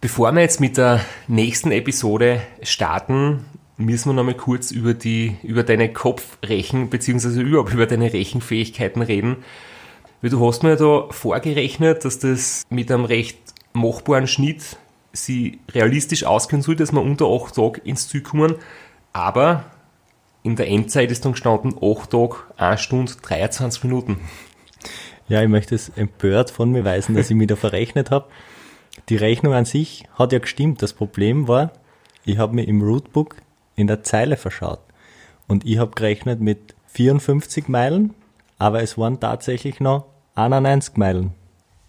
Bevor wir jetzt mit der nächsten Episode starten, müssen wir nochmal kurz über die, über deine Kopfrechen, beziehungsweise überhaupt über deine Rechenfähigkeiten reden. Weil du hast mir da vorgerechnet, dass das mit einem recht machbaren Schnitt sie realistisch ausgehen soll, dass wir unter 8 Tage ins Ziel kommen. Aber in der Endzeit ist dann gestanden 8 Tage, 1 Stunde, 23 Minuten. Ja, ich möchte es empört von mir weisen, dass ich mich da verrechnet habe. Die Rechnung an sich hat ja gestimmt. Das Problem war, ich habe mir im Rootbook in der Zeile verschaut. Und ich habe gerechnet mit 54 Meilen, aber es waren tatsächlich noch 91 Meilen.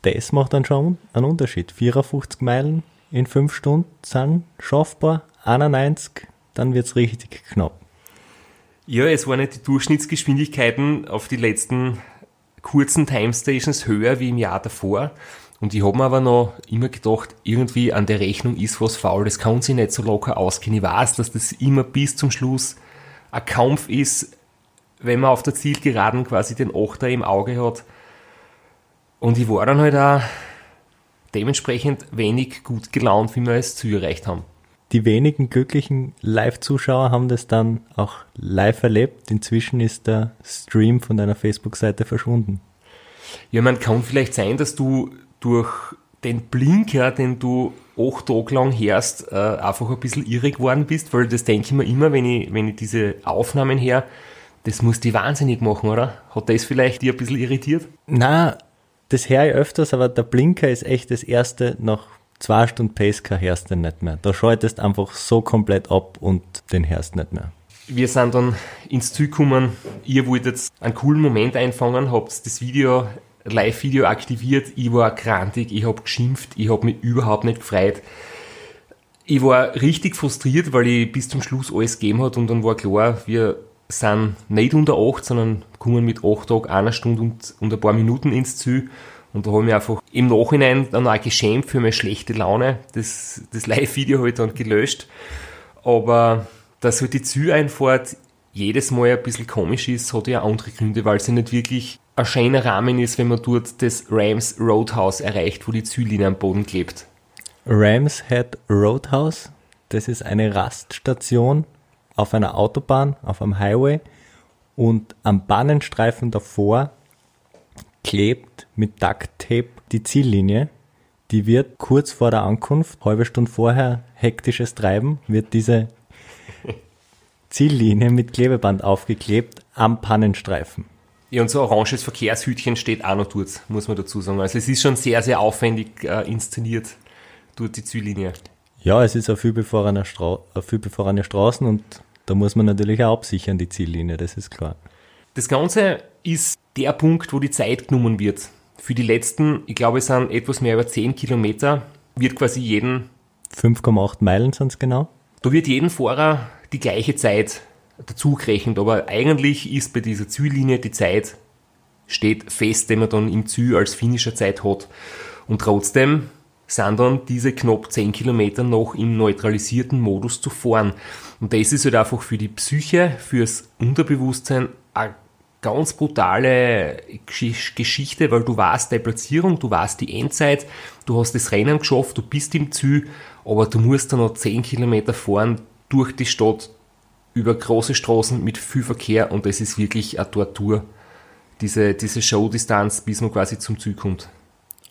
Das macht dann schon einen Unterschied. 54 Meilen in 5 Stunden sind schaffbar, 91, dann wird's richtig knapp. Ja, es waren nicht die Durchschnittsgeschwindigkeiten auf die letzten kurzen Timestations höher wie im Jahr davor. Und ich habe mir aber noch immer gedacht, irgendwie an der Rechnung ist was faul, das kann sich nicht so locker ausgehen. Ich weiß, dass das immer bis zum Schluss ein Kampf ist, wenn man auf der Zielgeraden quasi den Achter im Auge hat. Und ich war dann halt auch dementsprechend wenig gut gelaunt, wie wir es Ziel erreicht haben. Die wenigen glücklichen Live-Zuschauer haben das dann auch live erlebt. Inzwischen ist der Stream von deiner Facebook-Seite verschwunden. Ja, man kann vielleicht sein, dass du durch den Blinker, den du acht Tage lang hörst, äh, einfach ein bisschen irre geworden bist, weil das denke ich mir immer, wenn ich, wenn ich diese Aufnahmen her, das muss die wahnsinnig machen, oder? Hat das vielleicht dir ein bisschen irritiert? Na, das höre ich öfters, aber der Blinker ist echt das erste, nach zwei Stunden Pacecar hörst du nicht mehr. Da schaltest einfach so komplett ab und den hörst nicht mehr. Wir sind dann ins Ziel gekommen, ihr wolltet einen coolen Moment einfangen, habt das Video Live-Video aktiviert, ich war krantig, ich habe geschimpft, ich habe mich überhaupt nicht gefreut. Ich war richtig frustriert, weil ich bis zum Schluss alles gegeben hat und dann war klar, wir sind nicht unter 8, sondern kommen mit 8 Tagen, einer Stunde und, und ein paar Minuten ins Ziel. Und da habe ich mich einfach im Nachhinein dann auch geschämt für meine schlechte Laune. Das, das Live-Video habe ich dann gelöscht. Aber dass halt die Zieleinfahrt jedes Mal ein bisschen komisch ist, hat ja andere Gründe, weil sie nicht wirklich ein schöner Rahmen ist, wenn man dort das Rams Roadhouse erreicht, wo die Ziellinie am Boden klebt. Rams Head Roadhouse, das ist eine Raststation auf einer Autobahn, auf einem Highway und am Bahnenstreifen davor klebt mit Duct Tape die Ziellinie. Die wird kurz vor der Ankunft, halbe Stunde vorher, hektisches Treiben, wird diese Ziellinie mit Klebeband aufgeklebt am Pannenstreifen. Ja, und so ein oranges Verkehrshütchen steht auch noch dort, muss man dazu sagen. Also es ist schon sehr, sehr aufwendig äh, inszeniert, dort die Ziellinie. Ja, es ist eine viel befahrene, Stra viel befahrene Straßen und da muss man natürlich auch absichern, die Ziellinie, das ist klar. Das Ganze ist der Punkt, wo die Zeit genommen wird. Für die letzten, ich glaube, es sind etwas mehr über 10 Kilometer, wird quasi jeden... 5,8 Meilen sind es genau. Da wird jeden Fahrer die gleiche Zeit dazu gerechnet, aber eigentlich ist bei dieser Ziellinie die Zeit steht fest, den man dann im Ziel als finnischer Zeit hat. Und trotzdem sind dann diese knapp 10 Kilometer noch im neutralisierten Modus zu fahren. Und das ist halt einfach für die Psyche, fürs Unterbewusstsein eine ganz brutale Geschichte, weil du weißt deine Platzierung, du weißt die Endzeit, du hast das Rennen geschafft, du bist im Ziel, aber du musst dann noch 10 Kilometer fahren durch die Stadt, über große Straßen mit viel Verkehr und das ist wirklich eine Tortur, diese, diese Showdistanz, bis man quasi zum Ziel kommt.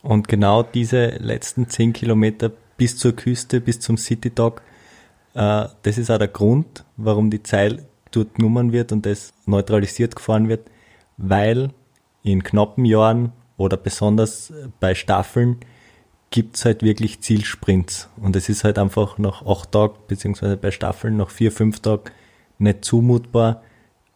Und genau diese letzten zehn Kilometer bis zur Küste, bis zum City Dock, äh, das ist auch der Grund, warum die Zeit dort genommen wird und das neutralisiert gefahren wird, weil in knappen Jahren oder besonders bei Staffeln gibt's halt wirklich Zielsprints. Und es ist halt einfach nach acht Tagen, beziehungsweise bei Staffeln nach vier, fünf Tagen nicht zumutbar,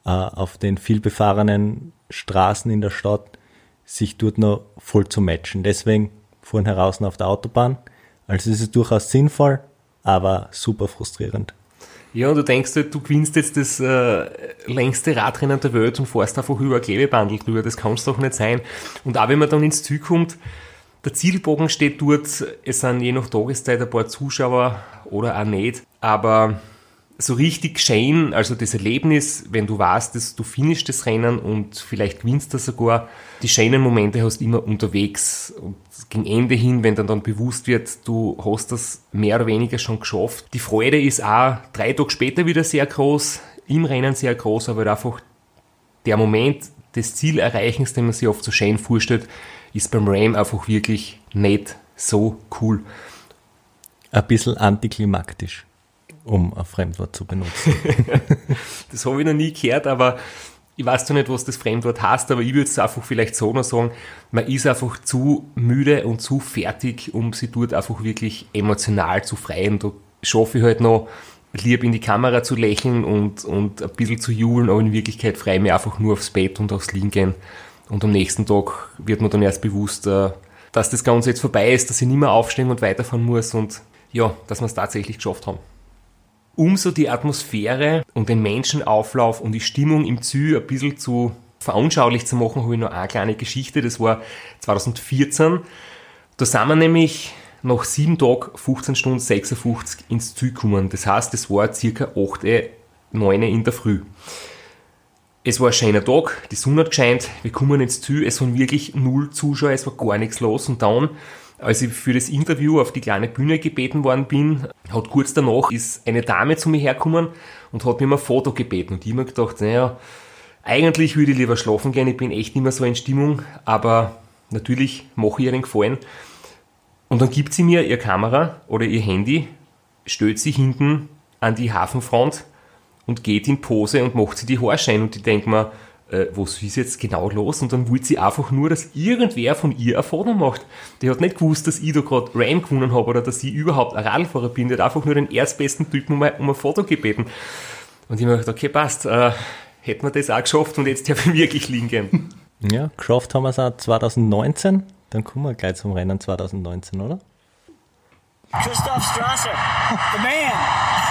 äh, auf den vielbefahrenen Straßen in der Stadt sich dort noch voll zu matchen. Deswegen fuhren heraus auf der Autobahn. Also es ist durchaus sinnvoll, aber super frustrierend. Ja, und du denkst halt, du gewinnst jetzt das äh, längste Radrennen der Welt und fährst einfach über Klebebandel drüber. Das kann es doch nicht sein. Und auch wenn man dann ins Ziel kommt, der Zielbogen steht dort, es sind je nach Tageszeit ein paar Zuschauer oder auch nicht, aber so richtig schön, also das Erlebnis, wenn du weißt, dass du finishst das Rennen und vielleicht gewinnst du sogar, die schönen Momente hast du immer unterwegs und gegen Ende hin, wenn dann dann bewusst wird, du hast das mehr oder weniger schon geschafft. Die Freude ist auch drei Tage später wieder sehr groß, im Rennen sehr groß, aber einfach der Moment des Zielerreichens, den man sich oft so schön vorstellt, ist beim Ram einfach wirklich nicht so cool. Ein bisschen antiklimaktisch um ein Fremdwort zu benutzen. das habe ich noch nie gehört, aber ich weiß zwar nicht, was das Fremdwort heißt, aber ich würde es einfach vielleicht so noch sagen, man ist einfach zu müde und zu fertig, um sie dort einfach wirklich emotional zu freien. Da schaffe ich halt noch, lieb in die Kamera zu lächeln und, und ein bisschen zu jubeln, aber in Wirklichkeit freue ich mich einfach nur aufs Bett und aufs Liegen gehen. Und am nächsten Tag wird mir dann erst bewusst, äh, dass das Ganze jetzt vorbei ist, dass ich nicht mehr aufstehen und weiterfahren muss und ja, dass wir es tatsächlich geschafft haben umso die Atmosphäre und den Menschenauflauf und die Stimmung im Zü ein bisschen zu veranschaulich zu machen, habe ich noch eine kleine Geschichte. Das war 2014. Da sind wir nämlich nach sieben Tagen 15 Stunden 56 ins Zü gekommen. Das heißt, es war circa 8, 9 in der Früh. Es war ein schöner Tag, die Sonne hat gescheint, wir kommen ins Zü, es waren wirklich null Zuschauer, es war gar nichts los und dann als ich für das Interview auf die kleine Bühne gebeten worden bin, hat kurz danach ist eine Dame zu mir hergekommen und hat mir mal ein Foto gebeten. Und ich habe mir gedacht, naja, eigentlich würde ich lieber schlafen gehen, ich bin echt nicht mehr so in Stimmung, aber natürlich mache ich ihr den Gefallen. Und dann gibt sie mir ihr Kamera oder ihr Handy, stellt sie hinten an die Hafenfront und geht in Pose und macht sie die Haarschein und ich denke mir, äh, was ist jetzt genau los? Und dann wollte sie einfach nur, dass irgendwer von ihr ein Foto macht. Die hat nicht gewusst, dass ich da gerade Ram gewonnen habe oder dass ich überhaupt ein Radfahrer bin. Die hat einfach nur den erstbesten Typen um ein, um ein Foto gebeten. Und ich habe mir gedacht, okay, passt, äh, hätten wir das auch geschafft und jetzt darf ich wirklich liegen gehen. Ja, geschafft haben wir es auch 2019. Dann kommen wir gleich zum Rennen 2019, oder? Christoph Strasser, the man.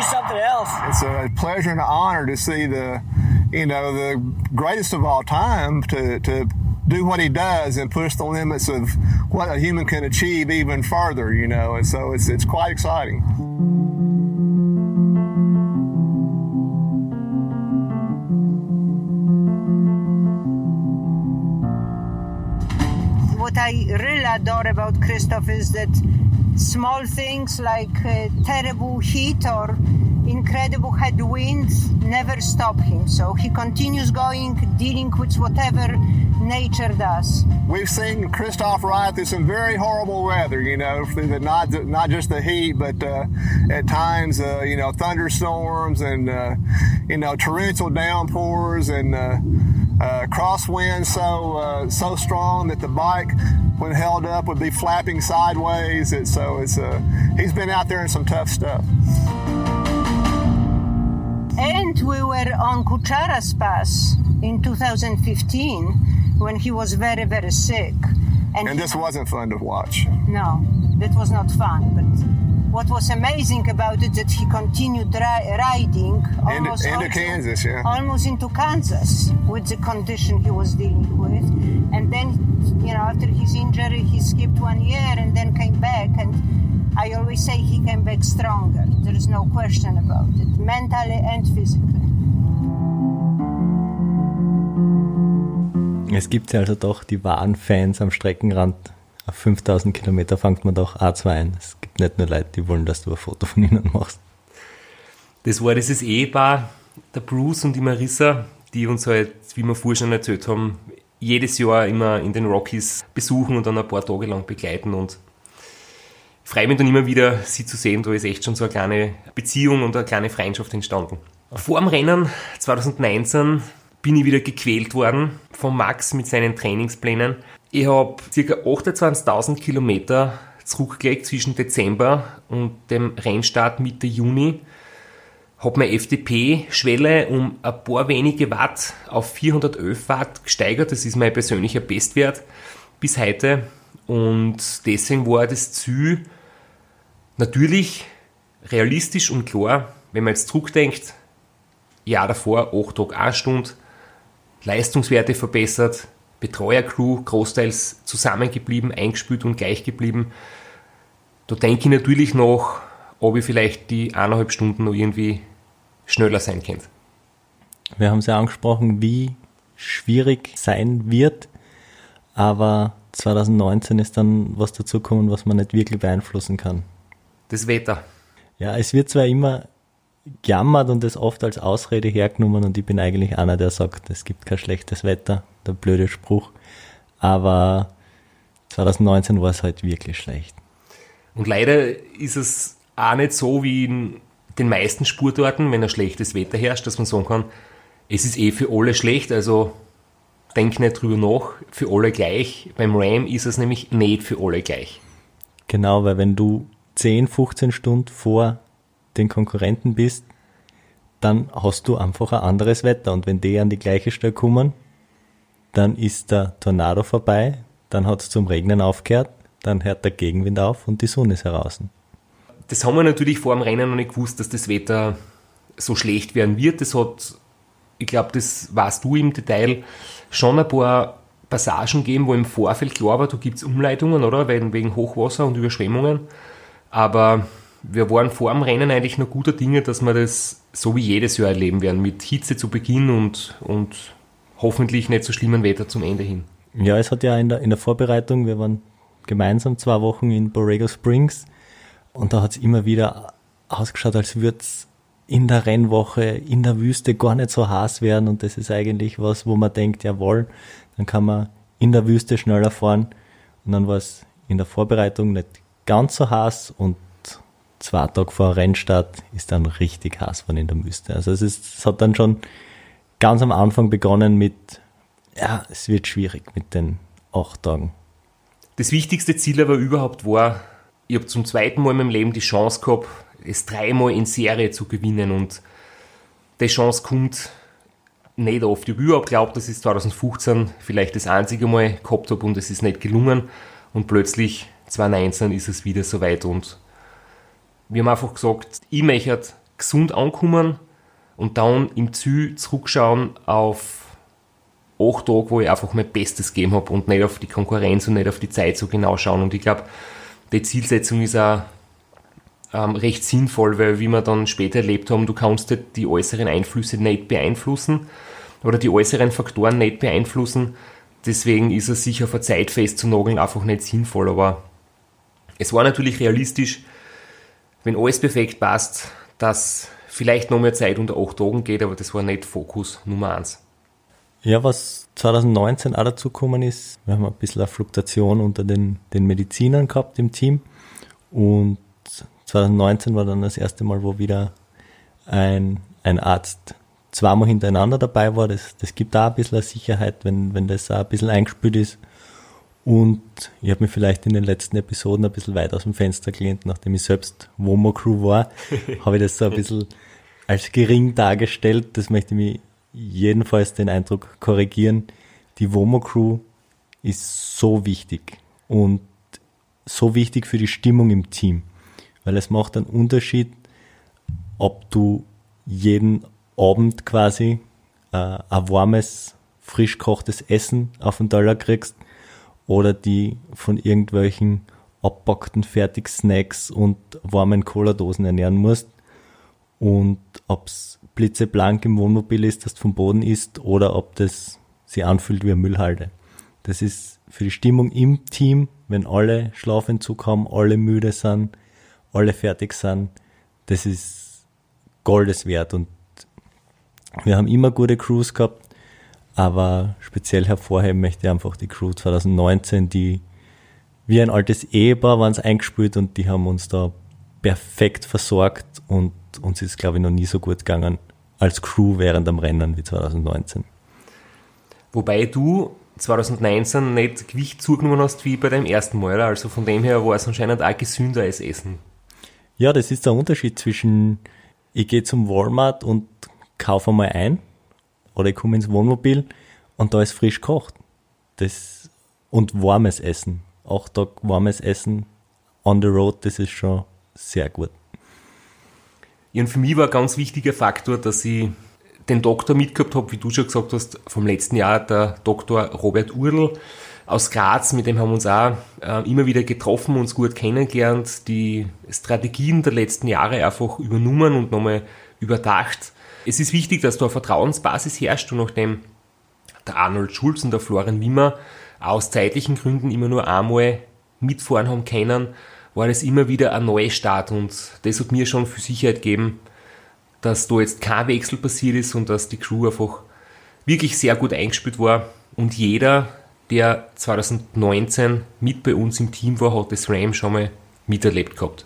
He's something else. It's a pleasure and an honor to see the, you know, the greatest of all time to, to do what he does and push the limits of what a human can achieve even further, you know, and so it's, it's quite exciting. What I really adore about Christoph is that small things like uh, terrible heat or incredible headwinds never stop him. So he continues going, dealing with whatever nature does. We've seen Christoph ride through some very horrible weather, you know, through the not not just the heat, but uh, at times, uh, you know, thunderstorms and uh, you know torrential downpours and uh, uh, crosswinds so uh, so strong that the bike, when held up, would be flapping sideways. It, so it's he's been out there in some tough stuff. And we were on Kucharas Pass in 2015 when he was very, very sick. And, and this wasn't fun to watch. No, that was not fun. But what was amazing about it that he continued ri- riding almost into, into Kansas, yeah, almost into Kansas with the condition he was dealing with. And then, you know, after his injury, he skipped one year and then came back and I always say he came back stronger. There is no question about it, mentally and physically. Es gibt ja also doch die wahren Fans am Streckenrand. Auf 5000 Kilometer fängt man doch A2 ein. Gibt nicht nur Leute, die wollen, dass du ein Foto von ihnen machst. Das war dieses Ehepaar, der Bruce und die Marissa, die uns halt, wie wir vorher schon erzählt haben, jedes Jahr immer in den Rockies besuchen und dann ein paar Tage lang begleiten und freue mich dann immer wieder, sie zu sehen. Da ist echt schon so eine kleine Beziehung und eine kleine Freundschaft entstanden. Vor dem Rennen 2019 bin ich wieder gequält worden von Max mit seinen Trainingsplänen. Ich habe ca. 28.000 Kilometer zurückgelegt zwischen Dezember und dem Rennstart Mitte Juni. Habe meine FDP-Schwelle um ein paar wenige Watt auf 411 Watt gesteigert. Das ist mein persönlicher Bestwert bis heute. Und deswegen war das Ziel natürlich realistisch und klar, wenn man jetzt zurückdenkt, Jahr davor, 8 Tage, 1 Stunde, Leistungswerte verbessert, Betreuercrew großteils zusammengeblieben, eingespült und gleich geblieben. Da denke ich natürlich noch ob ich vielleicht die eineinhalb Stunden noch irgendwie schneller sein könnte. Wir haben es ja angesprochen, wie schwierig sein wird, aber 2019 ist dann was dazugekommen, was man nicht wirklich beeinflussen kann. Das Wetter. Ja, es wird zwar immer gejammert und es oft als Ausrede hergenommen und ich bin eigentlich einer, der sagt, es gibt kein schlechtes Wetter, der blöde Spruch, aber 2019 war es halt wirklich schlecht. Und leider ist es auch nicht so wie in den meisten Sportarten, wenn ein schlechtes Wetter herrscht, dass man sagen kann, es ist eh für alle schlecht, also denk nicht drüber nach, für alle gleich. Beim Ram ist es nämlich nicht für alle gleich. Genau, weil wenn du 10, 15 Stunden vor den Konkurrenten bist, dann hast du einfach ein anderes Wetter. Und wenn die an die gleiche Stelle kommen, dann ist der Tornado vorbei, dann hat es zum Regnen aufgehört, dann hört der Gegenwind auf und die Sonne ist heraus. Das haben wir natürlich vor dem Rennen noch nicht gewusst, dass das Wetter so schlecht werden wird. Das hat ich glaube, das weißt du im Detail, schon ein paar Passagen geben, wo im Vorfeld klar war, da gibt es Umleitungen, oder? Wegen, wegen Hochwasser und Überschwemmungen. Aber wir waren vor dem Rennen eigentlich noch guter Dinge, dass wir das so wie jedes Jahr erleben werden, mit Hitze zu Beginn und, und hoffentlich nicht so schlimmen Wetter zum Ende hin. Ja, es hat ja in der, in der Vorbereitung, wir waren gemeinsam zwei Wochen in Borrego Springs und da hat es immer wieder ausgeschaut, als würde es in der Rennwoche in der Wüste gar nicht so heiß werden und das ist eigentlich was, wo man denkt, jawohl, dann kann man in der Wüste schneller fahren und dann war es in der Vorbereitung nicht ganz so heiß und zwei Tage vor Rennstart ist dann richtig heiß von in der Wüste. Also es, ist, es hat dann schon ganz am Anfang begonnen mit, ja, es wird schwierig mit den acht Tagen. Das wichtigste Ziel aber überhaupt war, ich habe zum zweiten Mal in meinem Leben die Chance gehabt, es dreimal in Serie zu gewinnen und die Chance kommt nicht oft. Ich habe überhaupt geglaubt, dass ich 2015 vielleicht das einzige Mal gehabt habe und es ist nicht gelungen und plötzlich 2019 ist es wieder soweit und wir haben einfach gesagt, ich möchte gesund ankommen und dann im Ziel zurückschauen auf acht Tage, wo ich einfach mein Bestes gegeben habe und nicht auf die Konkurrenz und nicht auf die Zeit so genau schauen. Und ich glaube, die Zielsetzung ist auch ähm, recht sinnvoll, weil wie wir dann später erlebt haben, du kannst die äußeren Einflüsse nicht beeinflussen oder die äußeren Faktoren nicht beeinflussen. Deswegen ist es sich auf eine Zeit festzunageln einfach nicht sinnvoll. Aber es war natürlich realistisch, wenn alles perfekt passt, dass vielleicht noch mehr Zeit unter acht Tagen geht, aber das war nicht Fokus Nummer eins. Ja, was 2019 auch dazu gekommen ist, wir haben ein bisschen eine Fluktuation unter den, den Medizinern gehabt im Team und 2019 war dann das erste Mal, wo wieder ein, ein Arzt zweimal hintereinander dabei war. Das, das gibt auch ein bisschen Sicherheit, wenn, wenn das auch ein bisschen eingespült ist. Und ich habe mich vielleicht in den letzten Episoden ein bisschen weit aus dem Fenster gelehnt, nachdem ich selbst Womo Crew war, habe ich das so ein bisschen als gering dargestellt. Das möchte ich mich jedenfalls den Eindruck korrigieren. Die Womo Crew ist so wichtig und so wichtig für die Stimmung im Team weil es macht einen Unterschied, ob du jeden Abend quasi äh, ein warmes, frisch kochtes Essen auf den Teller kriegst oder die von irgendwelchen abpackten Fertigsnacks und warmen Cola-Dosen ernähren musst und ob's blitzeblank im Wohnmobil ist, das vom Boden ist oder ob das sich anfühlt wie eine Müllhalde. Das ist für die Stimmung im Team, wenn alle Schlafentzug haben, alle müde sind, alle fertig sind, das ist Goldes wert und wir haben immer gute Crews gehabt, aber speziell hervorheben möchte ich einfach die Crew 2019, die wie ein altes Ehepaar waren es eingespielt und die haben uns da perfekt versorgt und uns ist, glaube ich, noch nie so gut gegangen als Crew während dem Rennen wie 2019. Wobei du 2019 nicht Gewicht zugenommen hast wie bei deinem ersten Mal, also von dem her war es anscheinend auch gesünder als Essen. Ja, das ist der Unterschied zwischen, ich gehe zum Walmart und kaufe mal ein oder ich komme ins Wohnmobil und da ist frisch kocht. Das, und warmes Essen. Acht Tage warmes Essen on the road, das ist schon sehr gut. Ja, und für mich war ein ganz wichtiger Faktor, dass ich den Doktor mitgehabt habe, wie du schon gesagt hast, vom letzten Jahr, der Doktor Robert Url aus Graz, mit dem haben wir uns auch äh, immer wieder getroffen, uns gut kennengelernt, die Strategien der letzten Jahre einfach übernommen und nochmal überdacht. Es ist wichtig, dass da eine Vertrauensbasis herrscht und nachdem der Arnold Schulz und der Florian Wimmer aus zeitlichen Gründen immer nur einmal mitfahren haben können, war das immer wieder ein Neustart und das hat mir schon für Sicherheit gegeben, dass da jetzt kein Wechsel passiert ist und dass die Crew einfach wirklich sehr gut eingespielt war und jeder, der 2019 mit bei uns im Team war, hat das Ram schon mal miterlebt gehabt.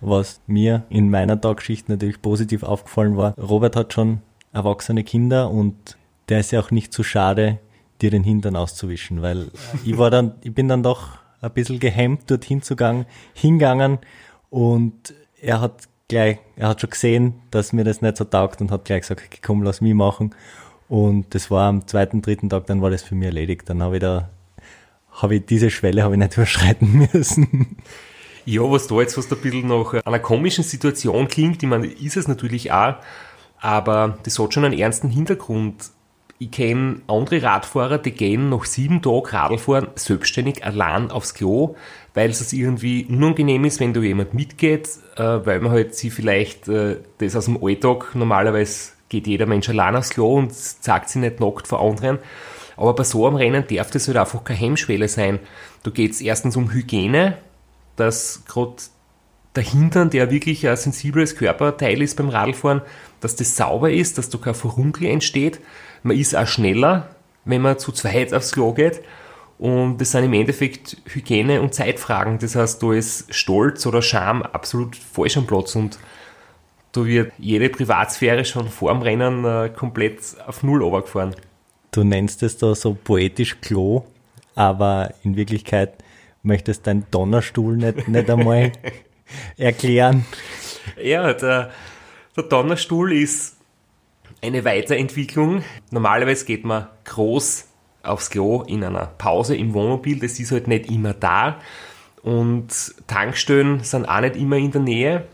Was mir in meiner Tagschicht natürlich positiv aufgefallen war, Robert hat schon erwachsene Kinder und der ist ja auch nicht zu schade, dir den Hintern auszuwischen, weil ich war dann, ich bin dann doch ein bisschen gehemmt dorthin zugangen, hingegangen und er hat gleich, er hat schon gesehen, dass mir das nicht so taugt und hat gleich gesagt, komm, lass mich machen. Und das war am zweiten, dritten Tag, dann war das für mich erledigt. Dann habe ich da, habe ich diese Schwelle habe ich nicht überschreiten müssen. Ja, was da jetzt fast ein bisschen nach einer komischen Situation klingt, ich meine, ist es natürlich auch, aber das hat schon einen ernsten Hintergrund. Ich kenne andere Radfahrer, die gehen nach sieben Tagen Radlfahren selbstständig allein aufs Klo, weil es irgendwie unangenehm ist, wenn da jemand mitgeht, äh, weil man halt sie vielleicht äh, das aus dem Alltag normalerweise geht jeder Mensch allein aufs Klo und zeigt sich nicht nackt vor anderen. Aber bei so einem Rennen darf das halt einfach keine Hemmschwelle sein. Da geht es erstens um Hygiene, dass gerade der Hintern, der wirklich ein sensibles Körperteil ist beim Radfahren, dass das sauber ist, dass da kein Verunkel entsteht. Man ist auch schneller, wenn man zu zweit aufs Klo geht. Und das sind im Endeffekt Hygiene- und Zeitfragen. Das heißt, da ist Stolz oder Scham absolut falsch am Platz. Und da wird jede Privatsphäre schon vor dem Rennen äh, komplett auf Null runtergefahren. Du nennst es da so poetisch Klo, aber in Wirklichkeit möchtest deinen Donnerstuhl nicht, nicht einmal erklären. Ja, der, der Donnerstuhl ist eine Weiterentwicklung. Normalerweise geht man groß aufs Klo in einer Pause im Wohnmobil. Das ist halt nicht immer da. Und Tankstellen sind auch nicht immer in der Nähe.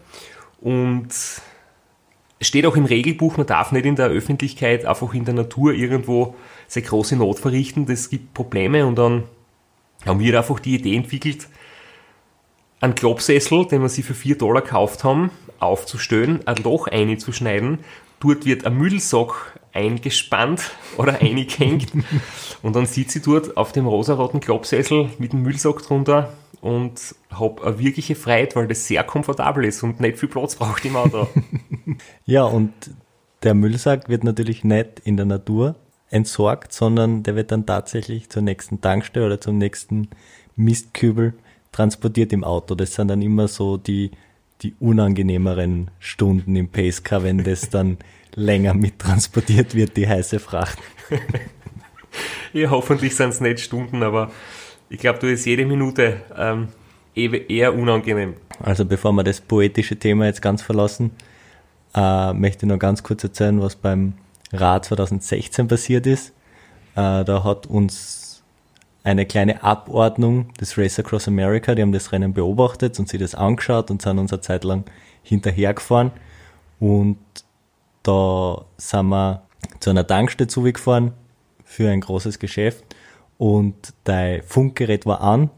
Und es steht auch im Regelbuch, man darf nicht in der Öffentlichkeit einfach in der Natur irgendwo seine große Not verrichten. Das gibt Probleme und dann haben wir einfach die Idee entwickelt, einen Klopsessel, den wir sie für 4 Dollar gekauft haben, aufzustellen, ein Loch einzuschneiden. Dort wird ein Müllsack eingespannt oder eingehängt und dann sitzt sie dort auf dem rosaroten Klopsessel mit dem Müllsack drunter und habe eine wirkliche Freiheit, weil das sehr komfortabel ist und nicht viel Platz braucht im Auto. ja, und der Müllsack wird natürlich nicht in der Natur entsorgt, sondern der wird dann tatsächlich zur nächsten Tankstelle oder zum nächsten Mistkübel transportiert im Auto. Das sind dann immer so die, die unangenehmeren Stunden im Pacecar, wenn das dann länger mittransportiert wird, die heiße Fracht. ja, hoffentlich sind es nicht Stunden, aber ich glaube, du ist jede Minute ähm, eher unangenehm. Also bevor wir das poetische Thema jetzt ganz verlassen, äh, möchte ich noch ganz kurz erzählen, was beim Rad 2016 passiert ist. Äh, da hat uns eine kleine Abordnung des Race Across America, die haben das Rennen beobachtet und sich das angeschaut und sind uns eine Zeit lang hinterhergefahren. Und da sind wir zu einer Tankstelle zugefahren für ein großes Geschäft und dein Funkgerät war an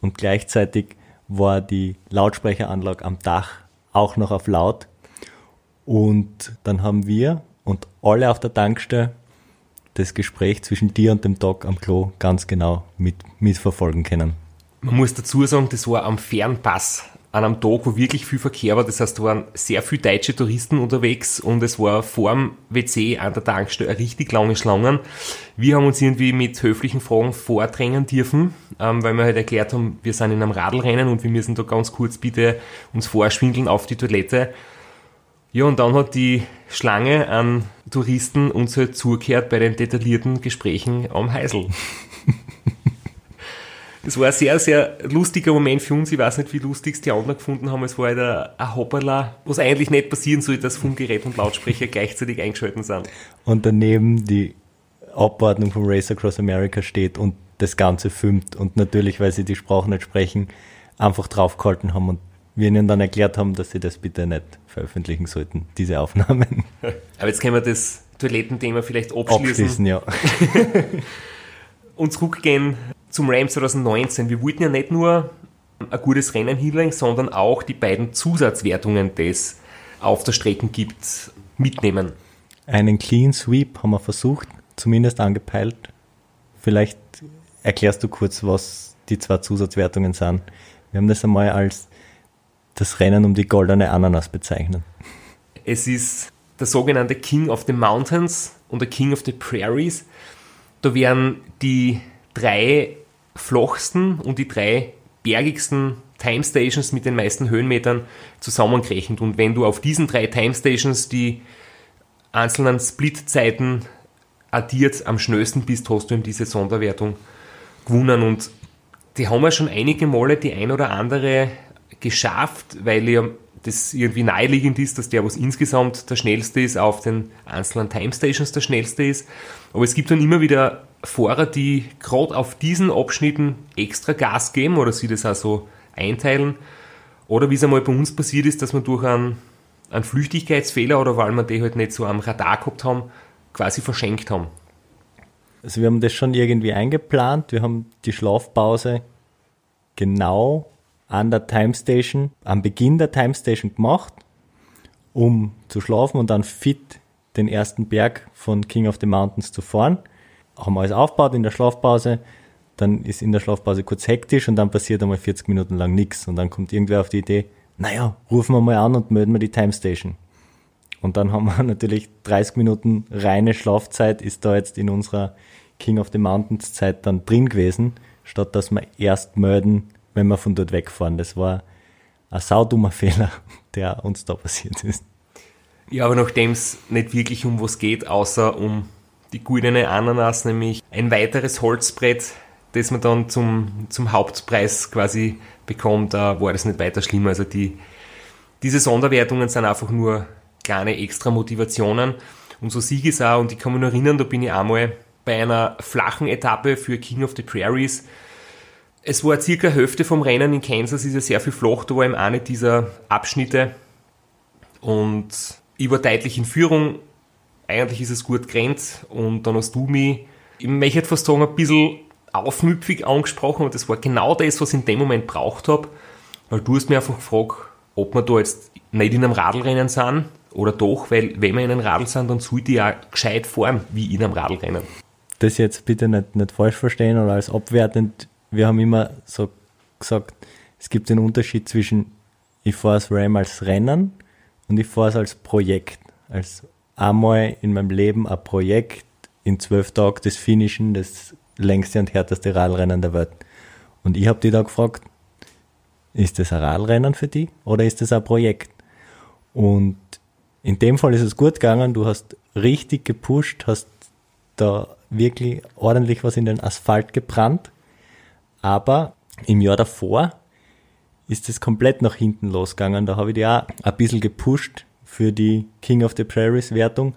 und gleichzeitig war die Lautsprecheranlage am Dach auch noch auf laut. Und dann haben wir und alle auf der Tankstelle das Gespräch zwischen dir und dem Doc am Klo ganz genau mit, mitverfolgen können. Man muss dazu sagen, das war am Fernpass an einem Tag, wo wirklich viel Verkehr war. Das heißt, da waren sehr viele deutsche Touristen unterwegs und es war vor dem WC an der Tankstelle richtig lange Schlangen. Wir haben uns irgendwie mit höflichen Fragen vordrängen dürfen, ähm, weil wir halt erklärt haben, wir sind in einem Radlrennen und wir müssen da ganz kurz bitte uns vorschwindeln auf die Toilette. Ja, und dann hat die Schlange an Touristen uns halt zugehört bei den detaillierten Gesprächen am Heisel. Das war ein sehr, sehr lustiger Moment für uns. Ich weiß nicht, wie lustig es die anderen gefunden haben. Es war halt ein, ein Hoppala, was eigentlich nicht passieren soll, dass Funkgerät und Lautsprecher gleichzeitig eingeschalten sind. Und daneben die Abordnung vom Race Across America steht und das Ganze filmt. Und natürlich, weil sie die Sprache nicht sprechen, einfach draufgehalten haben und wir ihnen dann erklärt haben, dass sie das bitte nicht veröffentlichen sollten, diese Aufnahmen. Aber jetzt können wir das Toilettenthema vielleicht abschließen. Abschließen, ja. und zurückgehen zum Ram 2019. Wir wollten ja nicht nur ein gutes Rennen hinlegen, sondern auch die beiden Zusatzwertungen, die es auf der Strecke gibt, mitnehmen. Einen Clean Sweep haben wir versucht, zumindest angepeilt. Vielleicht erklärst du kurz, was die zwei Zusatzwertungen sind. Wir haben das einmal als das Rennen um die goldene Ananas bezeichnet. Es ist der sogenannte King of the Mountains und der King of the Prairies. Da werden die drei flachsten und die drei bergigsten Time Stations mit den meisten Höhenmetern zusammengerechnet. Und wenn du auf diesen drei Time Stations die einzelnen Split-Zeiten addiert am schnellsten bist, hast du eben diese Sonderwertung gewonnen. Und die haben wir schon einige Male die ein oder andere geschafft, weil ja das irgendwie naheliegend ist, dass der, was insgesamt der schnellste ist, auf den einzelnen Time Stations der schnellste ist. Aber es gibt dann immer wieder Fahrer, die gerade auf diesen Abschnitten extra Gas geben oder sie das auch so einteilen. Oder wie es einmal bei uns passiert ist, dass man durch einen, einen Flüchtigkeitsfehler oder weil wir die halt nicht so am Radar gehabt haben, quasi verschenkt haben. Also wir haben das schon irgendwie eingeplant. Wir haben die Schlafpause genau an der Time Station, am Beginn der Time Station gemacht, um zu schlafen und dann fit den ersten Berg von King of the Mountains zu fahren. Haben alles aufgebaut in der Schlafpause, dann ist in der Schlafpause kurz hektisch und dann passiert einmal 40 Minuten lang nichts und dann kommt irgendwer auf die Idee, naja, rufen wir mal an und melden wir die Time Station. Und dann haben wir natürlich 30 Minuten reine Schlafzeit ist da jetzt in unserer King of the Mountains Zeit dann drin gewesen, statt dass wir erst melden, wenn wir von dort wegfahren. Das war ein saudummer Fehler, der uns da passiert ist. Ja, aber nachdem es nicht wirklich um was geht, außer um die goldene Ananas, nämlich ein weiteres Holzbrett, das man dann zum, zum Hauptpreis quasi bekommt, da war das nicht weiter schlimm. Also die, diese Sonderwertungen sind einfach nur kleine extra Motivationen. Und so sieg es auch, und ich kann mich noch erinnern, da bin ich einmal bei einer flachen Etappe für King of the Prairies es war circa Hälfte vom Rennen in Kansas, ist ja sehr viel flach, da war eben eine dieser Abschnitte. Und ich war deutlich in Führung. Eigentlich ist es gut grenzt. Und dann hast du mich, ich möchte fast sagen, ein bisschen aufmüpfig angesprochen. Und das war genau das, was ich in dem Moment braucht habe. Weil du hast mir einfach gefragt, ob wir da jetzt nicht in einem Radlrennen sind oder doch, weil wenn wir in einem Radl sind, dann sollte ich auch gescheit fahren, wie in einem Radlrennen. Das jetzt bitte nicht, nicht falsch verstehen oder als abwertend wir haben immer so gesagt, es gibt den Unterschied zwischen ich fahre das Ram als Rennen und ich fahre es als Projekt. Als einmal in meinem Leben ein Projekt in zwölf Tagen das Finishen, das längste und härteste Radrennen der Welt. Und ich habe die da gefragt, ist das ein Radrennen für dich oder ist das ein Projekt? Und in dem Fall ist es gut gegangen, du hast richtig gepusht, hast da wirklich ordentlich was in den Asphalt gebrannt aber im Jahr davor ist es komplett nach hinten losgegangen. Da habe ich die auch ein bisschen gepusht für die King of the Prairies Wertung.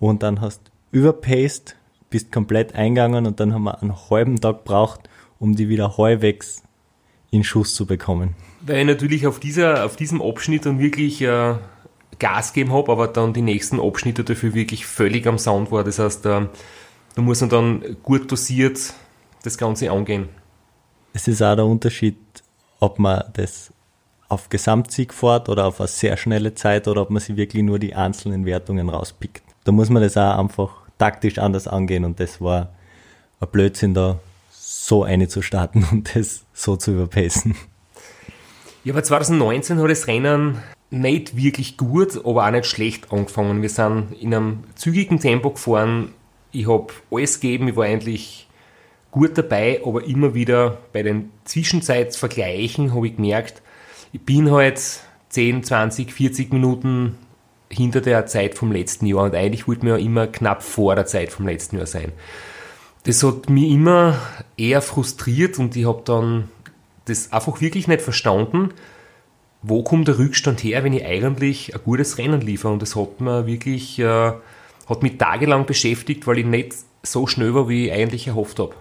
Und dann hast überpaced, bist komplett eingegangen und dann haben wir einen halben Tag gebraucht, um die wieder halbwegs in Schuss zu bekommen. Weil ich natürlich auf, dieser, auf diesem Abschnitt dann wirklich äh, Gas gegeben habe, aber dann die nächsten Abschnitte dafür wirklich völlig am Sound war. Das heißt, äh, muss man dann gut dosiert das Ganze angehen es ist auch der Unterschied, ob man das auf Gesamtsieg fährt oder auf eine sehr schnelle Zeit oder ob man sich wirklich nur die einzelnen Wertungen rauspickt. Da muss man das auch einfach taktisch anders angehen und das war ein Blödsinn da so eine zu starten und das so zu überpacen. Ja, aber 2019 hat das Rennen nicht wirklich gut, aber auch nicht schlecht angefangen. Wir sind in einem zügigen Tempo gefahren. Ich habe alles gegeben. Ich war eigentlich gut dabei, aber immer wieder bei den Zwischenzeitsvergleichen habe ich gemerkt, ich bin halt 10, 20, 40 Minuten hinter der Zeit vom letzten Jahr und eigentlich wollte mir ja immer knapp vor der Zeit vom letzten Jahr sein. Das hat mich immer eher frustriert und ich habe dann das einfach wirklich nicht verstanden, wo kommt der Rückstand her, wenn ich eigentlich ein gutes Rennen liefere. Und das hat mir wirklich, äh, hat mich tagelang beschäftigt, weil ich nicht so schnell war, wie ich eigentlich erhofft habe.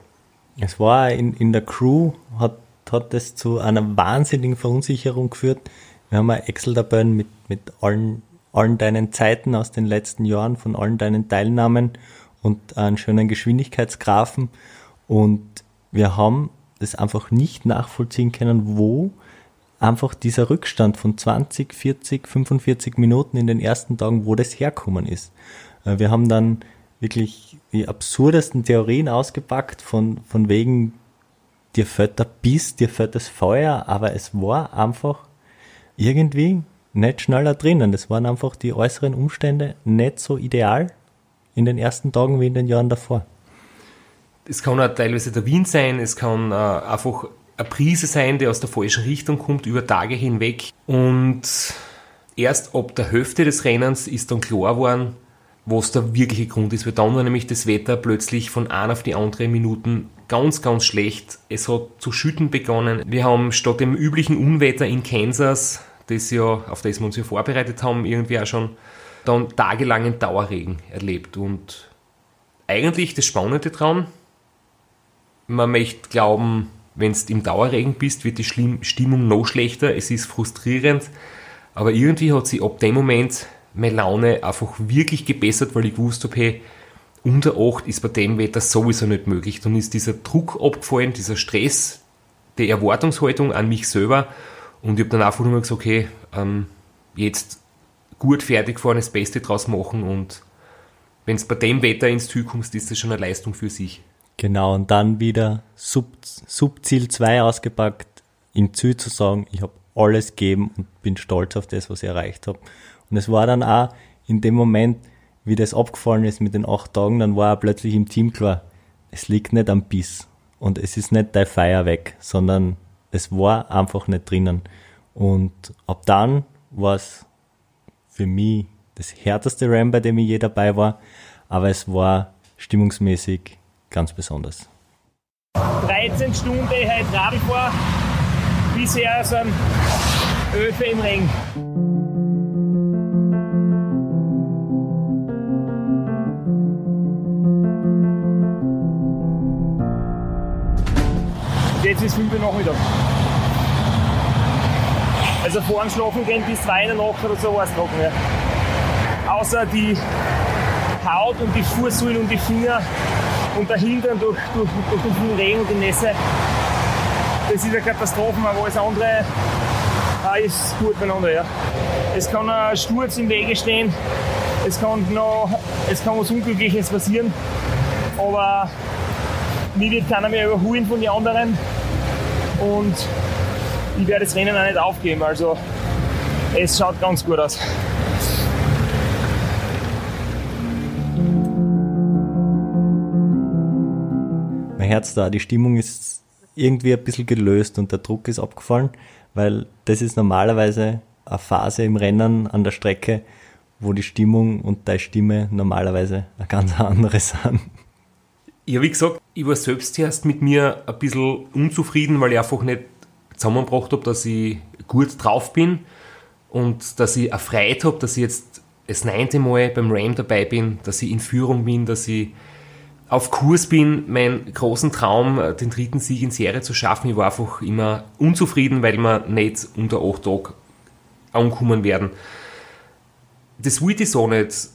Es war in, in der Crew, hat, hat das zu einer wahnsinnigen Verunsicherung geführt. Wir haben ein Excel-Tabellen mit, mit allen, allen deinen Zeiten aus den letzten Jahren, von allen deinen Teilnahmen und einen schönen Geschwindigkeitsgrafen. Und wir haben das einfach nicht nachvollziehen können, wo einfach dieser Rückstand von 20, 40, 45 Minuten in den ersten Tagen, wo das herkommen ist. Äh, wir haben dann wirklich die absurdesten Theorien ausgepackt von, von wegen, dir fällt der Biss, dir fällt das Feuer, aber es war einfach irgendwie nicht schneller drinnen. Das waren einfach die äußeren Umstände nicht so ideal in den ersten Tagen wie in den Jahren davor. Es kann auch teilweise der Wind sein, es kann äh, einfach eine Prise sein, die aus der falschen Richtung kommt, über Tage hinweg. Und erst ab der Hälfte des Rennens ist dann klar geworden, was der wirkliche Grund ist. Weil dann war nämlich das Wetter plötzlich von einer auf die andere Minuten ganz, ganz schlecht. Es hat zu schütten begonnen. Wir haben statt dem üblichen Unwetter in Kansas, das ja, auf das wir uns ja vorbereitet haben, irgendwie auch schon, dann tagelangen Dauerregen erlebt. Und eigentlich das Spannende dran, man möchte glauben, wenn du im Dauerregen bist, wird die Stimmung noch schlechter, es ist frustrierend, aber irgendwie hat sich ab dem Moment meine Laune einfach wirklich gebessert, weil ich gewusst habe, hey, unter 8 ist bei dem Wetter sowieso nicht möglich. Dann ist dieser Druck abgefallen, dieser Stress, die Erwartungshaltung an mich selber und ich habe dann einfach nur gesagt, okay, ähm, jetzt gut fertig fahren, das Beste draus machen und wenn es bei dem Wetter ins Ziel kommst, ist das schon eine Leistung für sich. Genau, und dann wieder Sub, Subziel 2 ausgepackt, im Ziel zu sagen, ich habe alles gegeben und bin stolz auf das, was ich erreicht habe. Und es war dann auch in dem Moment, wie das abgefallen ist mit den acht Tagen, dann war er plötzlich im Team klar, es liegt nicht am Biss und es ist nicht dein Feier weg, sondern es war einfach nicht drinnen. Und ab dann war es für mich das härteste Ram, bei dem ich je dabei war, aber es war stimmungsmäßig ganz besonders. 13 Stunden heute Radl vor, bisher sind Öfe im Ring. Ist 5 Uhr Nachmittag. Also vor dem Schlafen gehen bis 2 in der Nacht oder so war es trocken. Ja. Außer die Haut und die Fußsohlen und die Finger und der Hintern durch, durch, durch den Regen und die Nässe. Das ist eine Katastrophe, aber alles andere äh, ist gut miteinander. Ja. Es kann ein Sturz im Wege stehen, es kann, noch, es kann was Unglückliches passieren, aber mir wird keiner mehr überholen von den anderen und ich werde das Rennen auch nicht aufgeben. Also es schaut ganz gut aus. Mein Herz da, die Stimmung ist irgendwie ein bisschen gelöst und der Druck ist abgefallen, weil das ist normalerweise eine Phase im Rennen an der Strecke, wo die Stimmung und deine Stimme normalerweise eine ganz andere sind. Ja, wie gesagt, ich war selbst erst mit mir ein bisschen unzufrieden, weil ich einfach nicht zusammengebracht habe, dass ich gut drauf bin und dass ich erfreut habe, dass ich jetzt das neunte Mal beim Ram dabei bin, dass ich in Führung bin, dass ich auf Kurs bin, meinen großen Traum, den dritten Sieg in Serie zu schaffen. Ich war einfach immer unzufrieden, weil wir nicht unter acht Tage ankommen werden. Das wollte ich so nicht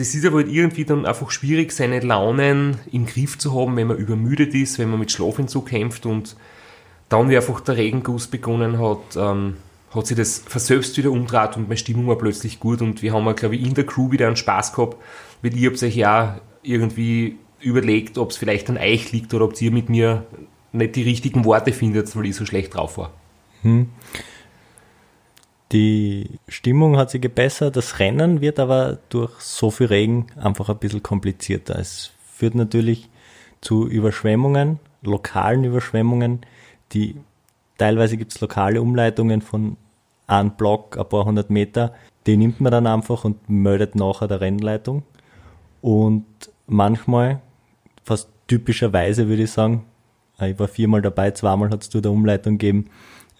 das ist aber halt irgendwie dann einfach schwierig, seine Launen im Griff zu haben, wenn man übermüdet ist, wenn man mit Schlafentzug kämpft und dann, wie einfach der Regenguss begonnen hat, ähm, hat sich das verselbst wieder umdraht und meine Stimmung war plötzlich gut und wir haben, glaube ich, in der Crew wieder einen Spaß gehabt, weil ihr habt euch ja irgendwie überlegt, ob es vielleicht an euch liegt oder ob ihr mit mir nicht die richtigen Worte findet, weil ich so schlecht drauf war. Hm. Die Stimmung hat sich gebessert, das Rennen wird aber durch so viel Regen einfach ein bisschen komplizierter. Es führt natürlich zu Überschwemmungen, lokalen Überschwemmungen, die teilweise gibt es lokale Umleitungen von einem Block, ein paar hundert Meter, die nimmt man dann einfach und meldet nachher der Rennleitung. Und manchmal, fast typischerweise würde ich sagen, ich war viermal dabei, zweimal hat es da Umleitung gegeben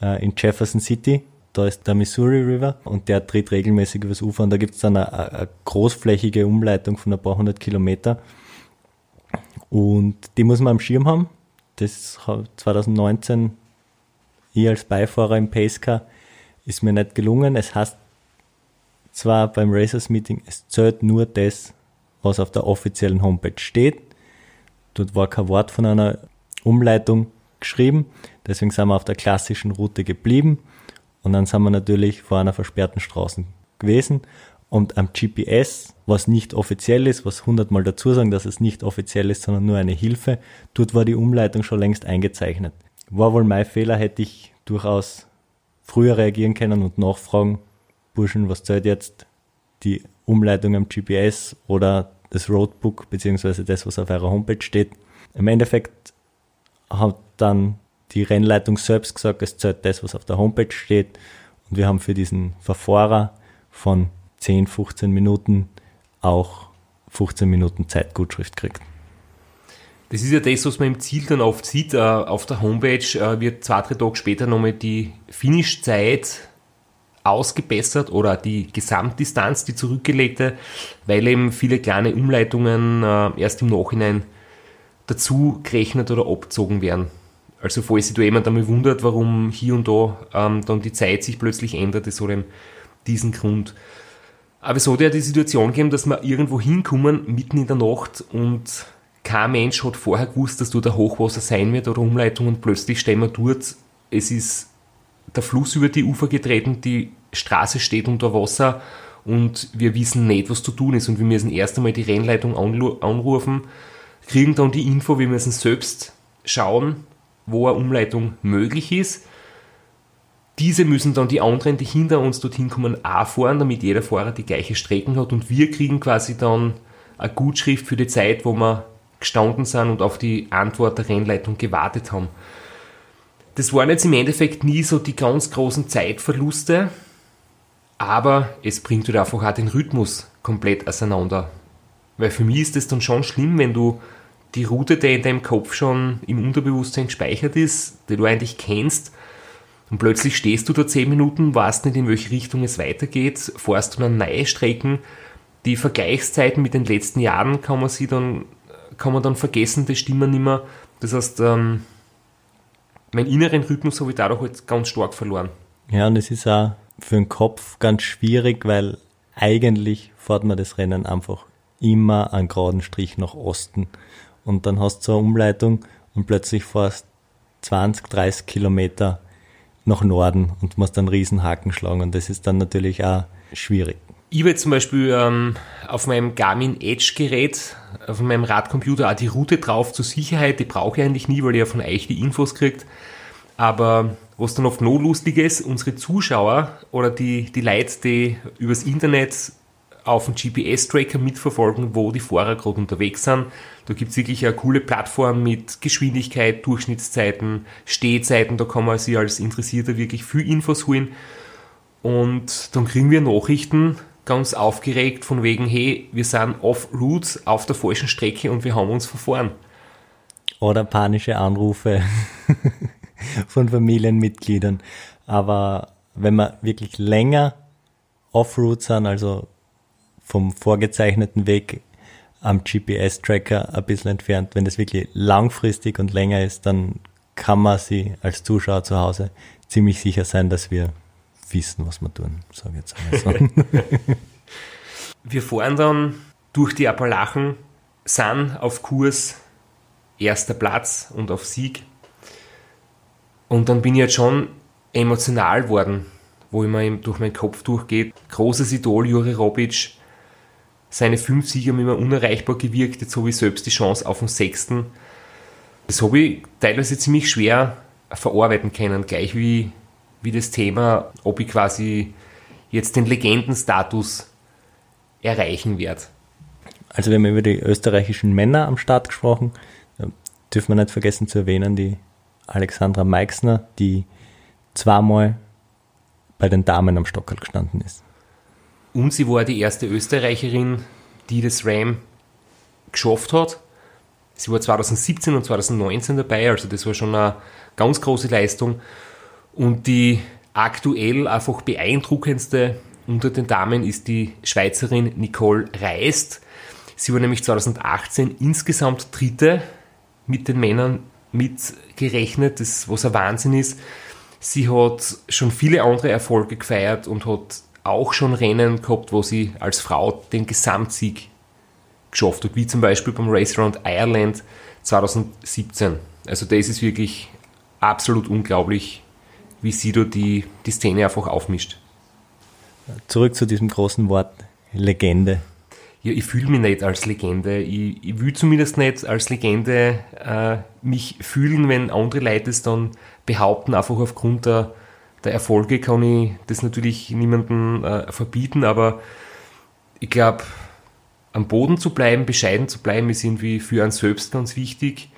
äh, in Jefferson City, da ist der Missouri River und der tritt regelmäßig übers Ufer und da gibt es dann eine, eine, großflächige Umleitung von ein paar hundert Kilometer und die muss man am Schirm haben. Das hat 2019 ich als Beifahrer im Pacecar ist mir nicht gelungen. Es heißt zwar beim Racers Meeting, es zählt nur das, was auf der offiziellen Homepage steht. Dort war kein Wort von einer Umleitung geschrieben. Deswegen sind wir auf der klassischen Route geblieben. Und dann sind wir natürlich vor einer versperrten Straße gewesen. Und am GPS, was nicht offiziell ist, was hundertmal dazu sagen, dass es nicht offiziell ist, sondern nur eine Hilfe, dort war die Umleitung schon längst eingezeichnet. War wohl mein Fehler, hätte ich durchaus früher reagieren können und nachfragen, Burschen, was zählt jetzt die Umleitung am GPS oder das Roadbook, beziehungsweise das, was auf eurer Homepage steht. Im Endeffekt hat dann die Rennleitung selbst gesagt, es zählt das, was auf der Homepage steht. Und wir haben für diesen Verfahrer von 10, 15 Minuten auch 15 Minuten Zeitgutschrift kriegt. Das ist ja das, was man im Ziel dann oft sieht. Äh, auf der Homepage äh, wird zwei, drei Tage später nochmal die Finish-Zeit ausgebessert oder die Gesamtdistanz, die zurückgelegte, weil eben viele kleine Umleitungen äh, erst im Nachhinein dazu gerechnet oder abgezogen werden. Also falls sich da jemand einmal wundert, warum hier und da ähm, dann die Zeit sich plötzlich ändert, das hat eben diesen Grund. Aber es hat ja die Situation gegeben, dass wir irgendwo hinkommen, mitten in der Nacht und kein Mensch hat vorher gewusst, dass dort ein Hochwasser sein wird oder Umleitung und plötzlich stehen wir dort. Es ist der Fluss über die Ufer getreten, die Straße steht unter Wasser und wir wissen nicht, was zu tun ist und wir müssen erst einmal die Rennleitung anrufen, kriegen dann die Info, wir müssen selbst schauen, wo eine Umleitung möglich ist. Diese müssen dann die anderen, die hinter uns dorthin kommen, auch fahren, damit jeder Fahrer die gleiche Strecken hat und wir kriegen quasi dann eine Gutschrift für die Zeit, wo wir gestanden sind und auf die Antwort der Rennleitung gewartet haben. Das waren jetzt im Endeffekt nie so die ganz großen Zeitverluste, aber es bringt halt einfach auch den Rhythmus komplett auseinander. Weil für mich ist es dann schon schlimm, wenn du die Route, die in deinem Kopf schon im Unterbewusstsein gespeichert ist, die du eigentlich kennst, und plötzlich stehst du da 10 Minuten, weißt nicht, in welche Richtung es weitergeht, fährst du dann neue Strecken. Die Vergleichszeiten mit den letzten Jahren kann man sie dann, kann man dann vergessen, das stimmen nicht mehr. Das heißt, ähm, meinen inneren Rhythmus habe ich dadurch halt ganz stark verloren. Ja, und es ist auch für den Kopf ganz schwierig, weil eigentlich fährt man das Rennen einfach immer einen geraden Strich nach Osten. Und dann hast du eine Umleitung und plötzlich fährst 20, 30 Kilometer nach Norden und musst dann Riesenhaken schlagen. Und das ist dann natürlich auch schwierig. Ich habe zum Beispiel ähm, auf meinem Garmin Edge Gerät, auf meinem Radcomputer auch die Route drauf zur Sicherheit. Die brauche ich eigentlich nie, weil ihr ja von euch die Infos kriegt. Aber was dann oft noch lustig ist, unsere Zuschauer oder die, die Leute, die übers Internet auf dem GPS-Tracker mitverfolgen, wo die Fahrer gerade unterwegs sind. Da gibt es wirklich eine coole Plattform mit Geschwindigkeit, Durchschnittszeiten, Stehzeiten. Da kann man sich als Interessierter wirklich viel Infos holen. Und dann kriegen wir Nachrichten, ganz aufgeregt, von wegen, hey, wir sind off-route auf der falschen Strecke und wir haben uns verfahren. Oder panische Anrufe von Familienmitgliedern. Aber wenn wir wirklich länger off-route sind, also vom vorgezeichneten Weg am GPS-Tracker ein bisschen entfernt. Wenn das wirklich langfristig und länger ist, dann kann man sie als Zuschauer zu Hause ziemlich sicher sein, dass wir wissen, was wir tun, sage jetzt einmal so. wir fahren dann durch die Appalachen, sind auf Kurs erster Platz und auf Sieg. Und dann bin ich jetzt schon emotional worden, wo immer durch meinen Kopf durchgeht. Großes Idol Juri Robic, seine fünf Siege haben immer unerreichbar gewirkt. Jetzt habe ich selbst die Chance auf den sechsten. Das habe ich teilweise ziemlich schwer verarbeiten können, gleich wie, wie das Thema, ob ich quasi jetzt den Legendenstatus erreichen werde. Also wir haben über die österreichischen Männer am Start gesprochen. Da dürfen wir nicht vergessen zu erwähnen, die Alexandra Meixner, die zweimal bei den Damen am Stockerl gestanden ist. Und sie war die erste Österreicherin, die das Ram geschafft hat. Sie war 2017 und 2019 dabei, also das war schon eine ganz große Leistung. Und die aktuell einfach beeindruckendste unter den Damen ist die Schweizerin Nicole Reist. Sie war nämlich 2018 insgesamt Dritte mit den Männern mitgerechnet, das, was ein Wahnsinn ist. Sie hat schon viele andere Erfolge gefeiert und hat auch schon Rennen gehabt, wo sie als Frau den Gesamtsieg geschafft hat, wie zum Beispiel beim Race Around Ireland 2017. Also das ist wirklich absolut unglaublich, wie sie da die, die Szene einfach aufmischt. Zurück zu diesem großen Wort Legende. Ja, ich fühle mich nicht als Legende. Ich, ich will zumindest nicht als Legende äh, mich fühlen, wenn andere Leute es dann behaupten, einfach aufgrund der, der Erfolge kann ich das natürlich niemandem äh, verbieten, aber ich glaube, am Boden zu bleiben, bescheiden zu bleiben, ist irgendwie für einen selbst ganz wichtig.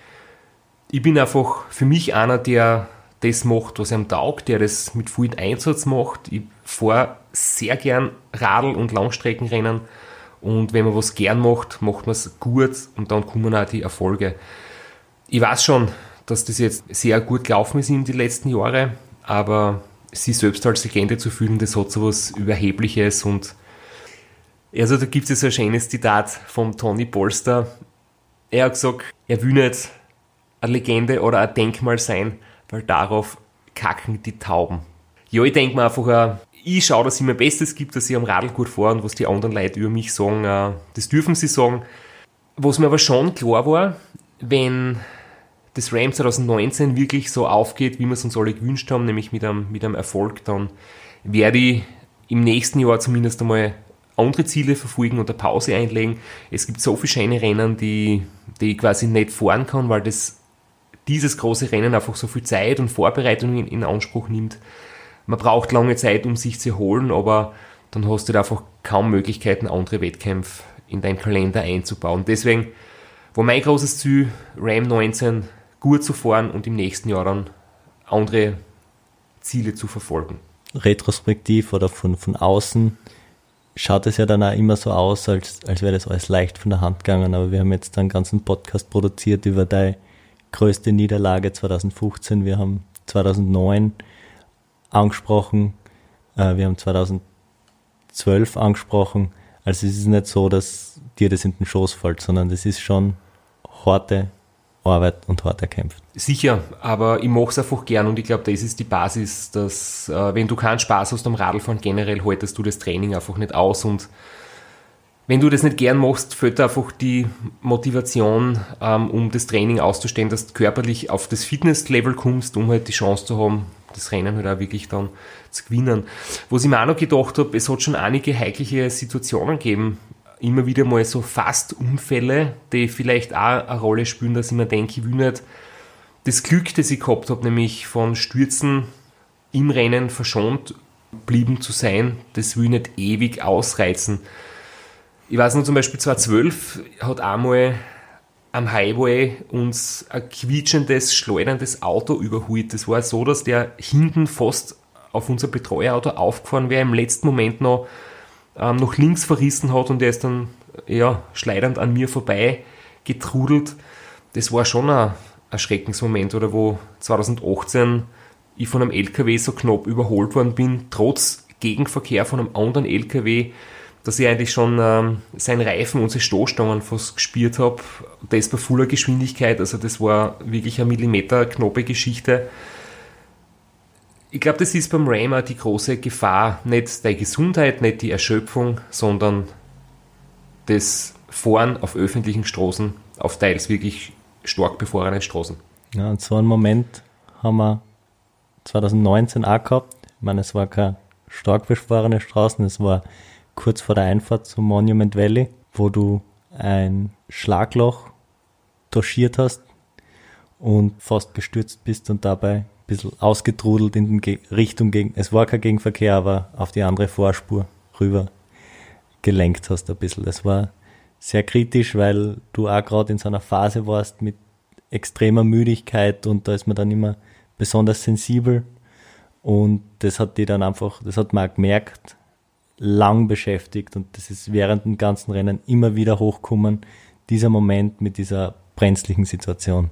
Ich bin einfach für mich einer, der das macht, was einem taugt, der das mit viel Einsatz macht. Ich fahre sehr gern Radl- und Langstreckenrennen und wenn man was gern macht, macht man es gut und dann kommen auch die Erfolge. Ich weiß schon, dass das jetzt sehr gut gelaufen ist in den letzten Jahren, aber sie selbst als Legende zu fühlen, das hat so was Überhebliches und also da gibt es so ein schönes Zitat von Tony Polster. Er hat gesagt, er will nicht eine Legende oder ein Denkmal sein, weil darauf kacken die Tauben. Ja, ich denke mir einfach, ich schaue, dass ich mein Bestes gibt, dass ich am Radl gut fahre und was die anderen Leute über mich sagen, äh, das dürfen sie sagen. Was mir aber schon klar war, wenn das Ram 2019 wirklich so aufgeht, wie wir es uns alle gewünscht haben, nämlich mit einem, mit einem Erfolg, dann werde ich im nächsten Jahr zumindest einmal andere Ziele verfolgen und eine Pause einlegen. Es gibt so viele schöne Rennen, die, die ich quasi nicht fahren kann, weil das, dieses große Rennen einfach so viel Zeit und Vorbereitung in, in Anspruch nimmt. Man braucht lange Zeit, um sich zu erholen, aber dann hast du da einfach kaum Möglichkeiten, andere Wettkämpfe in deinen Kalender einzubauen. Deswegen war mein großes Ziel, Ram 19 gut zu fahren und im nächsten Jahr dann andere Ziele zu verfolgen. Retrospektiv oder von, von außen schaut es ja dann auch immer so aus, als, als wäre das alles leicht von der Hand gegangen. Aber wir haben jetzt einen ganzen Podcast produziert über deine größte Niederlage 2015. Wir haben 2009 angesprochen. Äh, wir haben 2012 angesprochen. Also es ist nicht so, dass dir das in den Schoß fällt, sondern das ist schon harte Arbeit und hart erkämpft. Sicher, aber ich mache es einfach gern und ich glaube, das ist die Basis, dass äh, wenn du keinen Spaß hast am Radlfahren generell, haltest du das Training einfach nicht aus und wenn du das nicht gern machst, fällt einfach die Motivation, ähm, um das Training auszustellen, dass du körperlich auf das Fitnesslevel kommst, um halt die Chance zu haben, das Rennen halt auch wirklich dann zu gewinnen. Was ich mir auch noch gedacht habe, es hat schon einige heikliche Situationen gegeben immer wieder mal so fast Unfälle, die vielleicht auch eine Rolle spielen, dass ich mir denke, ich will nicht das Glück, das ich gehabt habe, nämlich von Stürzen im Rennen verschont blieben zu sein, das will ich nicht ewig ausreizen. Ich weiß noch zum Beispiel 2012 hat einmal am Highway uns ein quietschendes, schleuderndes Auto überholt. Das war so, dass der hinten fast auf unser Betreuerauto aufgefahren wäre, im letzten Moment noch ähm, noch links verrissen hat und der ist dann ja, schleidernd an mir vorbei getrudelt. Das war schon ein, ein Schreckensmoment, oder wo 2018 ich von einem LKW so knapp überholt worden bin, trotz Gegenverkehr von einem anderen LKW, dass ich eigentlich schon ähm, seinen Reifen und seine Stoßstangen fast gespürt habe. Das bei voller Geschwindigkeit, also das war wirklich eine Millimeter knappe Geschichte ich glaube, das ist beim auch die große Gefahr. Nicht deine Gesundheit, nicht die Erschöpfung, sondern das Fahren auf öffentlichen Straßen, auf teils wirklich stark befahrenen Straßen. Ja, und so einen Moment haben wir 2019 auch gehabt. Ich meine, es war keine stark befahrene Straßen, es war kurz vor der Einfahrt zum Monument Valley, wo du ein Schlagloch touchiert hast und fast gestürzt bist und dabei bisschen ausgetrudelt in die Richtung gegen, es war kein Gegenverkehr, aber auf die andere Vorspur rüber gelenkt hast ein bisschen. Das war sehr kritisch, weil du auch gerade in so einer Phase warst mit extremer Müdigkeit und da ist man dann immer besonders sensibel und das hat die dann einfach, das hat man auch gemerkt, lang beschäftigt und das ist während dem ganzen Rennen immer wieder hochkommen, dieser Moment mit dieser brenzlichen Situation.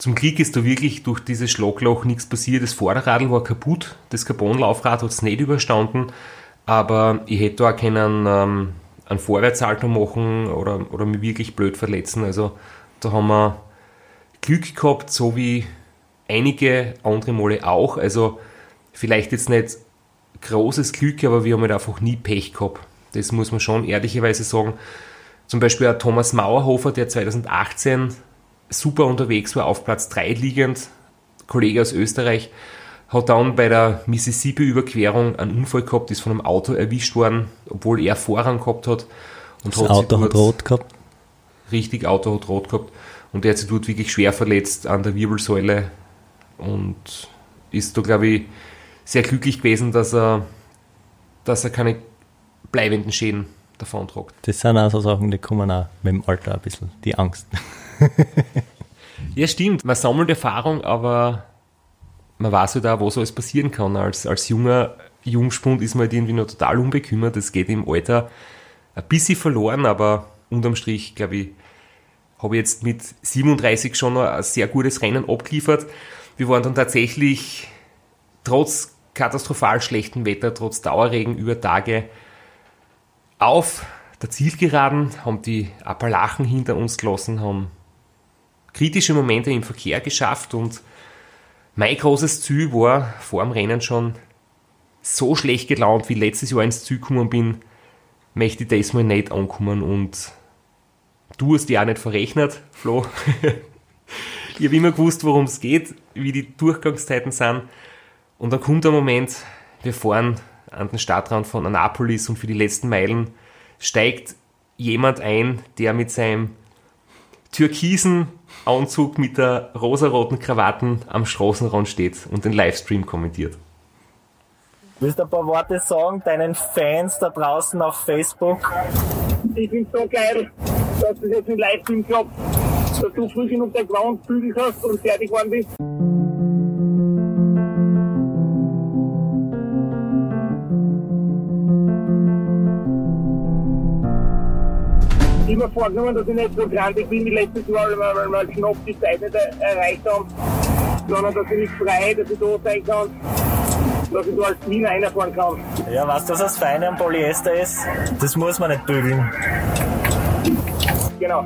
Zum Glück ist da wirklich durch dieses Schlagloch nichts passiert. Das Vorderradl war kaputt, das Carbonlaufrad hat es nicht überstanden, aber ich hätte da auch keinen ähm, einen Vorwärtssalto machen oder, oder mich wirklich blöd verletzen. Also da haben wir Glück gehabt, so wie einige andere Male auch. Also vielleicht jetzt nicht großes Glück, aber wir haben halt einfach nie Pech gehabt. Das muss man schon ehrlicherweise sagen. Zum Beispiel auch Thomas Mauerhofer, der 2018 super unterwegs war, auf Platz 3 liegend, Kollege aus Österreich, hat dann bei der Mississippi-Überquerung einen Unfall gehabt, ist von einem Auto erwischt worden, obwohl er Vorrang gehabt hat. Und das hat Auto hat rot gehabt? Richtig, Auto hat rot gehabt. Und er hat sich dort wirklich schwer verletzt an der Wirbelsäule und ist da, glaube ich, sehr glücklich gewesen, dass er, dass er keine bleibenden Schäden davon tragt. Das sind auch so Sachen, die kommen auch mit dem Alter ein bisschen, die Angst. ja, stimmt. Man sammelt Erfahrung, aber man weiß halt auch, was alles passieren kann. Als, als junger Jungspund ist man halt irgendwie noch total unbekümmert. Das geht im Alter ein bisschen verloren, aber unterm Strich, glaube ich, habe ich jetzt mit 37 schon noch ein sehr gutes Rennen abgeliefert. Wir waren dann tatsächlich trotz katastrophal schlechtem Wetter, trotz Dauerregen über Tage auf der Zielgeraden, haben die Appalachen hinter uns gelassen, haben kritische Momente im Verkehr geschafft und mein großes Ziel war vor dem Rennen schon so schlecht gelaunt, wie letztes Jahr ins Ziel gekommen bin, möchte ich das mal nicht ankommen und du hast ja auch nicht verrechnet, Flo. ich habe immer gewusst, worum es geht, wie die Durchgangszeiten sind und dann kommt der Moment, wir fahren an den Stadtrand von Annapolis und für die letzten Meilen steigt jemand ein, der mit seinem türkisen Anzug mit der rosaroten Krawatten am Straßenrand steht und den Livestream kommentiert. Willst du ein paar Worte sagen deinen Fans da draußen auf Facebook? Ich finde es so geil, dass das jetzt im Livestream klappt, dass du früh genug der Ground bügelt hast und fertig geworden bist. Immer vorgenommen, dass ich nicht so grandig bin wie letztes Mal, weil, weil wir knapp die Zeit nicht erreicht haben, sondern dass ich mich frei, dass ich da sein kann, dass ich da als Wiener reinfahren kann. Ja, weißt du, was das Feine am Polyester ist? Das muss man nicht bügeln. Genau.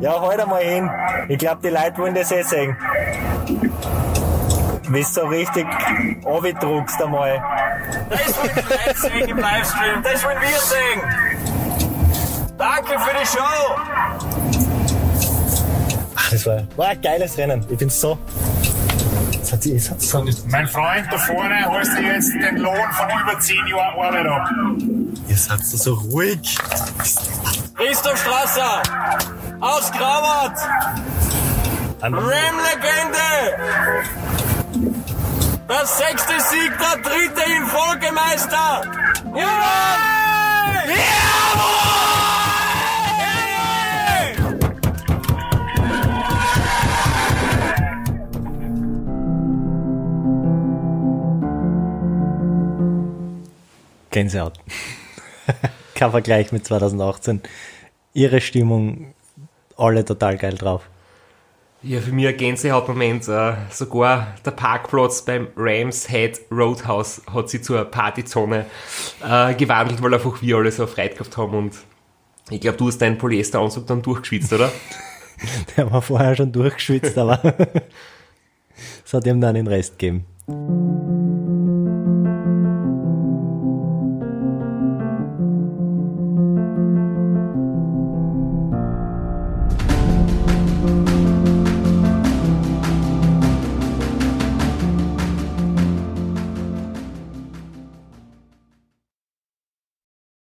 Ja, halt einmal hin. Ich glaube, die Leute wollen das eh sehen. Wie du so richtig druckst einmal. Das wollen die Leute sehen im Livestream. Das wollen wir sehen. Danke für die Show. Ach, das war, war ein geiles Rennen. Ich find's so. Hat, das hat so mein Freund da vorne holst du jetzt den Lohn von über 10 Jahren Arbeit ab. Ihr seid so ruhig. Christoph Strasser aus Grauwart. Ram-Legende. Der sechste Sieg, der dritte in Folge, Meister! Jawohl! Gänsehaut. Kein Vergleich mit 2018. Ihre Stimmung, alle total geil drauf. Ja, für mich ein Gänsehautmoment. Äh, sogar der Parkplatz beim Rams Head Roadhouse hat sich zur Partyzone äh, gewandelt, weil einfach wir alle so Freude gehabt haben. Und ich glaube, du hast deinen Polyesteranzug dann durchgeschwitzt, oder? Der war vorher schon durchgeschwitzt, aber es hat ihm dann den Rest gegeben.